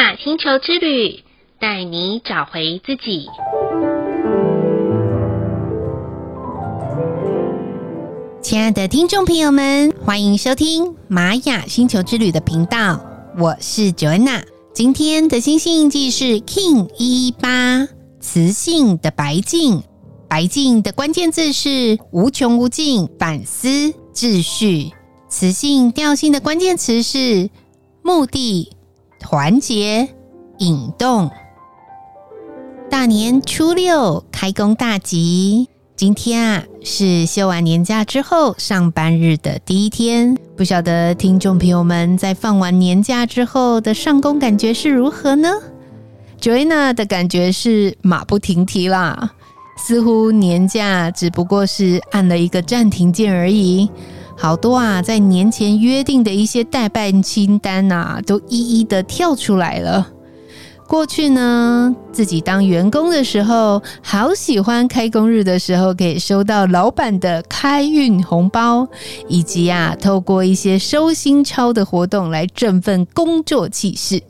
雅星球之旅，带你找回自己。亲爱的听众朋友们，欢迎收听玛雅星球之旅的频道，我是 Joanna。今天的星星印记是 Kin 一一八，磁性的白镜。白镜的关键字是无穷无尽、反思、秩序。磁性调性的关键词是目的、团结、引动。大年初六开工大吉，今天啊是休完年假之后上班日的第一天。不晓得听众朋友们在放完年假之后的上工感觉是如何呢？Joanna 的感觉是马不停蹄啦。似乎年假只不过是按了一个暂停键而已，好多啊，在年前约定的一些待办清单啊，都一一的跳出来了。过去呢，自己当员工的时候，好喜欢开工日的时候可以收到老板的开运红包，以及啊，透过一些收心操的活动来振奋工作气势。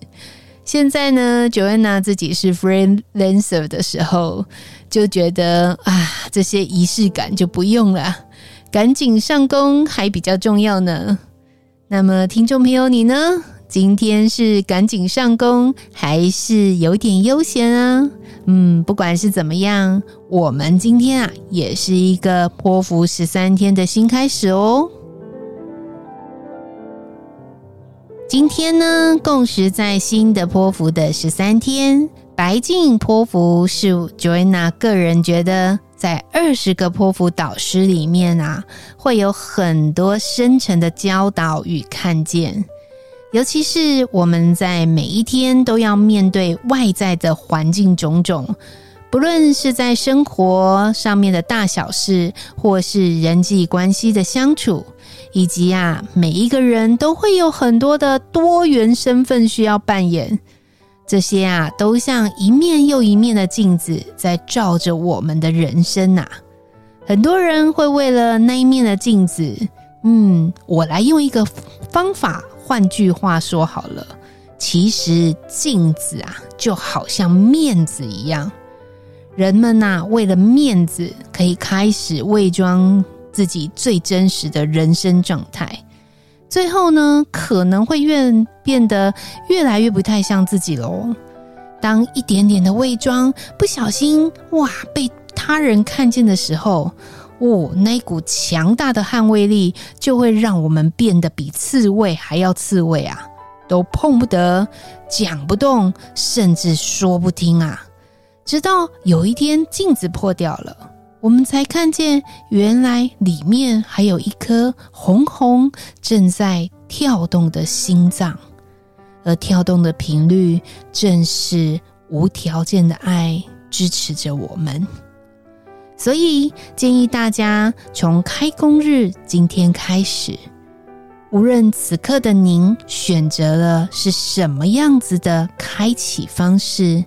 现在呢，Joanna 自己是 freelancer 的时候，就觉得啊，这些仪式感就不用了，赶紧上工还比较重要呢。那么，听众朋友你呢？今天是赶紧上工，还是有点悠闲啊？嗯，不管是怎么样，我们今天啊，也是一个波符十三天的新开始哦。今天呢，共识在新的波符的十三天，白镜波符是 Joanna 个人觉得，在二十个泼妇导师里面啊，会有很多深层的教导与看见，尤其是我们在每一天都要面对外在的环境种种，不论是在生活上面的大小事，或是人际关系的相处。以及啊，每一个人都会有很多的多元身份需要扮演，这些啊，都像一面又一面的镜子在照着我们的人生呐。很多人会为了那一面的镜子，嗯，我来用一个方法，换句话说好了，其实镜子啊，就好像面子一样，人们呐，为了面子，可以开始伪装。自己最真实的人生状态，最后呢，可能会越变得越来越不太像自己喽。当一点点的伪装不小心哇被他人看见的时候，哦，那股强大的捍卫力就会让我们变得比刺猬还要刺猬啊，都碰不得，讲不动，甚至说不听啊。直到有一天镜子破掉了。我们才看见，原来里面还有一颗红红正在跳动的心脏，而跳动的频率正是无条件的爱支持着我们。所以建议大家从开工日今天开始，无论此刻的您选择了是什么样子的开启方式。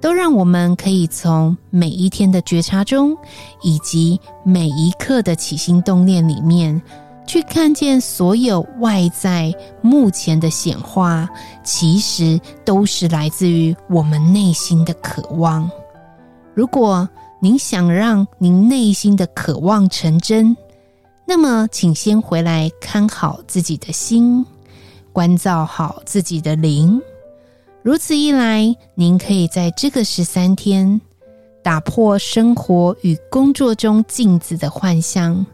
都让我们可以从每一天的觉察中，以及每一刻的起心动念里面，去看见所有外在目前的显化，其实都是来自于我们内心的渴望。如果您想让您内心的渴望成真，那么请先回来看好自己的心，关照好自己的灵。如此一来，您可以在这个十三天打破生活与工作中镜子的幻象，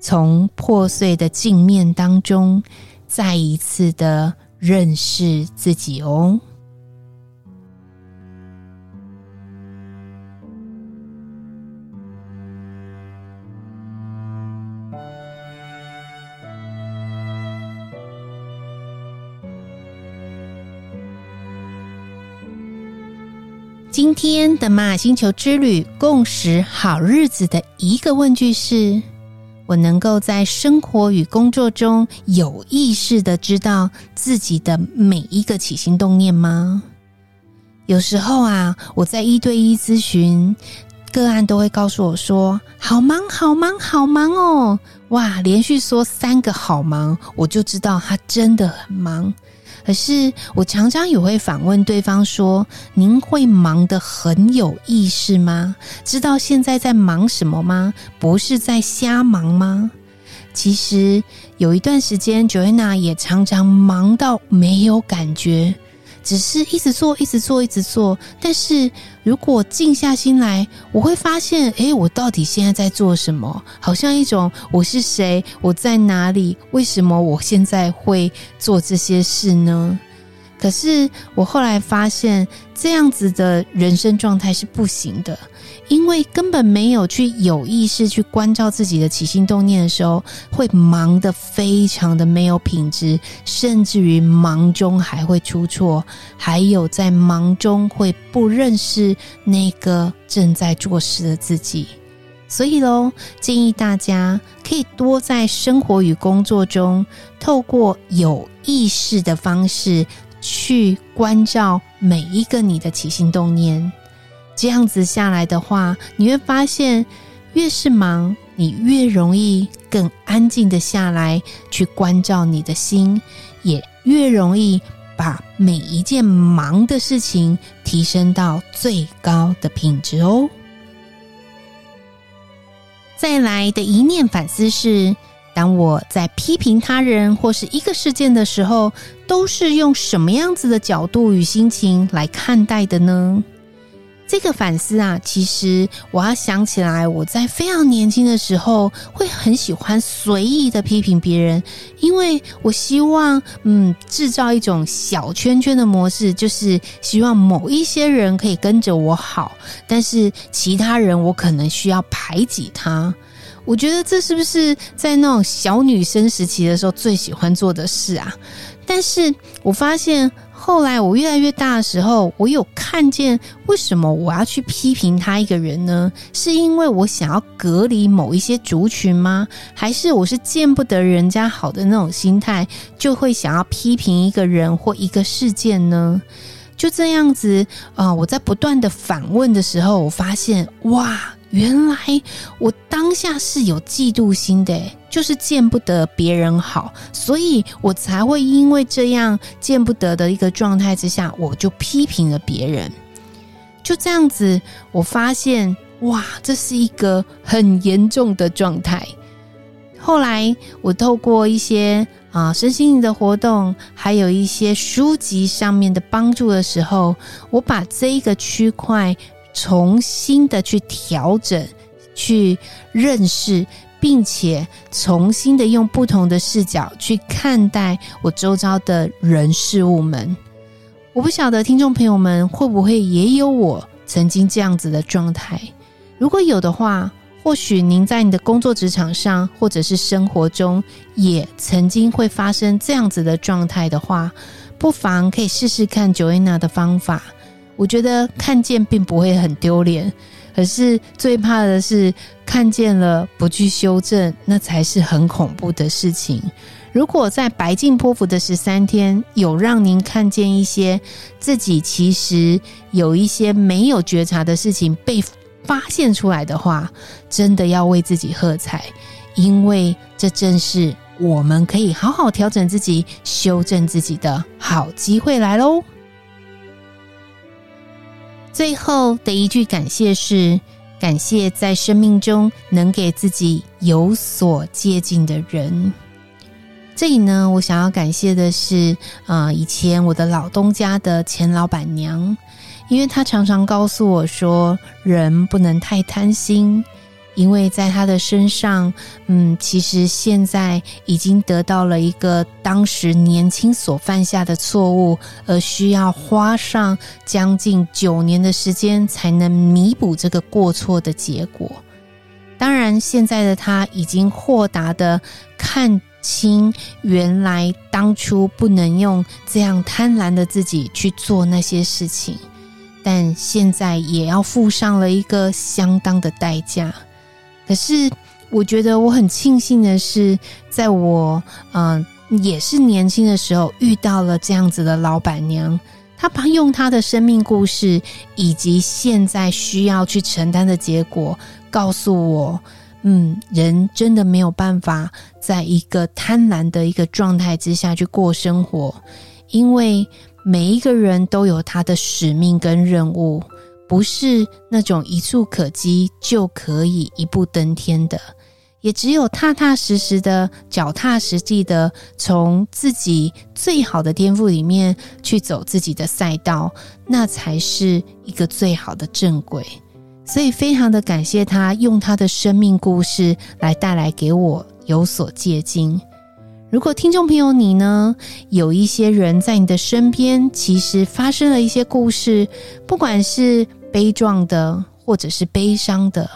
从破碎的镜面当中，再一次的认识自己哦。今天的玛雅星球之旅共识好日子的一个问句是：我能够在生活与工作中有意识地知道自己的每一个起心动念吗？有时候啊，我在一对一咨询个案都会告诉我说：“好忙，好忙，好忙哦！”哇，连续说三个好忙，我就知道他真的很忙。可是我常常也会反问对方说：“您会忙得很有意识吗？知道现在在忙什么吗？不是在瞎忙吗？”其实有一段时间，Joanna 也常常忙到没有感觉。只是一直做，一直做，一直做。但是如果静下心来，我会发现，诶，我到底现在在做什么？好像一种我是谁，我在哪里？为什么我现在会做这些事呢？可是我后来发现，这样子的人生状态是不行的。因为根本没有去有意识去关照自己的起心动念的时候，会忙得非常的没有品质，甚至于忙中还会出错，还有在忙中会不认识那个正在做事的自己。所以喽，建议大家可以多在生活与工作中，透过有意识的方式去关照每一个你的起心动念。这样子下来的话，你会发现，越是忙，你越容易更安静的下来，去关照你的心，也越容易把每一件忙的事情提升到最高的品质哦。再来的一念反思是：当我在批评他人或是一个事件的时候，都是用什么样子的角度与心情来看待的呢？这个反思啊，其实我要想起来，我在非常年轻的时候，会很喜欢随意的批评别人，因为我希望，嗯，制造一种小圈圈的模式，就是希望某一些人可以跟着我好，但是其他人我可能需要排挤他。我觉得这是不是在那种小女生时期的时候最喜欢做的事啊？但是我发现。后来我越来越大的时候，我有看见为什么我要去批评他一个人呢？是因为我想要隔离某一些族群吗？还是我是见不得人家好的那种心态，就会想要批评一个人或一个事件呢？就这样子啊，我在不断的反问的时候，我发现哇。原来我当下是有嫉妒心的，就是见不得别人好，所以我才会因为这样见不得的一个状态之下，我就批评了别人。就这样子，我发现哇，这是一个很严重的状态。后来我透过一些啊身心灵的活动，还有一些书籍上面的帮助的时候，我把这一个区块。重新的去调整、去认识，并且重新的用不同的视角去看待我周遭的人事物们。我不晓得听众朋友们会不会也有我曾经这样子的状态？如果有的话，或许您在你的工作职场上，或者是生活中，也曾经会发生这样子的状态的话，不妨可以试试看 Joanna 的方法。我觉得看见并不会很丢脸，可是最怕的是看见了不去修正，那才是很恐怖的事情。如果在白镜波符的十三天，有让您看见一些自己其实有一些没有觉察的事情被发现出来的话，真的要为自己喝彩，因为这正是我们可以好好调整自己、修正自己的好机会来喽。最后的一句感谢是：感谢在生命中能给自己有所接近的人。这里呢，我想要感谢的是，啊、以前我的老东家的前老板娘，因为她常常告诉我说，人不能太贪心。因为在他的身上，嗯，其实现在已经得到了一个当时年轻所犯下的错误，而需要花上将近九年的时间才能弥补这个过错的结果。当然，现在的他已经豁达的看清，原来当初不能用这样贪婪的自己去做那些事情，但现在也要付上了一个相当的代价。可是，我觉得我很庆幸的是，在我嗯、也是年轻的时候，遇到了这样子的老板娘。她把用她的生命故事，以及现在需要去承担的结果，告诉我，嗯，人真的没有办法在一个贪婪的一个状态之下去过生活，因为每一个人都有他的使命跟任务，不是那种一触可及就可以一步登天的。也只有踏踏实实的、脚踏实地的，从自己最好的天赋里面去走自己的赛道，那才是一个最好的正轨。所以，非常的感谢他用他的生命故事来带来给我有所借鉴。如果听众朋友你呢，有一些人在你的身边，其实发生了一些故事，不管是悲壮的，或者是悲伤的。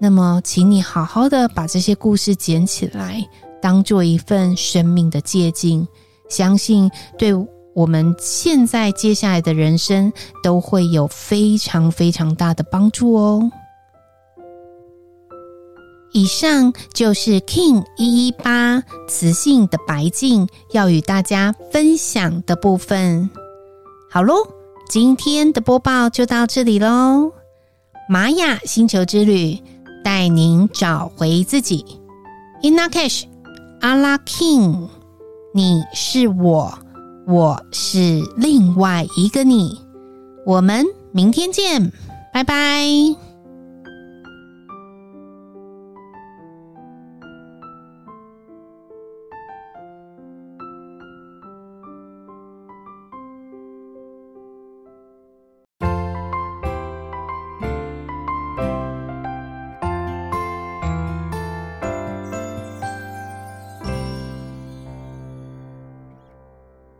那么，请你好好的把这些故事捡起来，当做一份生命的借鉴，相信对我们现在接下来的人生都会有非常非常大的帮助哦。以上就是 King 一一八磁性的白镜要与大家分享的部分。好喽，今天的播报就到这里喽，玛雅星球之旅。带您找回自己，In Lak'ech，阿拉 King，你是我，我是另外一个你，我们明天见，拜拜。